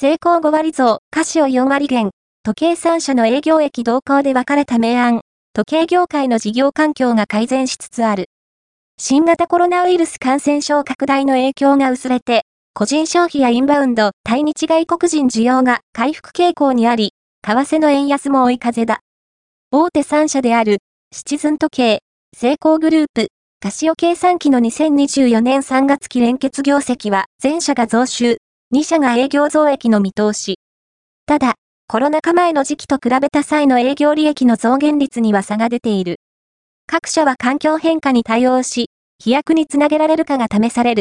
成功5割増、カシオ4割減、時計3社の営業益動向で分かれた明暗、時計業界の事業環境が改善しつつある。新型コロナウイルス感染症拡大の影響が薄れて、個人消費やインバウンド、対日外国人需要が回復傾向にあり、為替の円安も追い風だ。大手3社である、シチズン時計、成功グループ、カシオ計算機の2024年3月期連結業績は全社が増収、2社が営業増益の見通し。ただ、コロナ禍前の時期と比べた際の営業利益の増減率には差が出ている。各社は環境変化に対応し、飛躍につなげられるかが試される。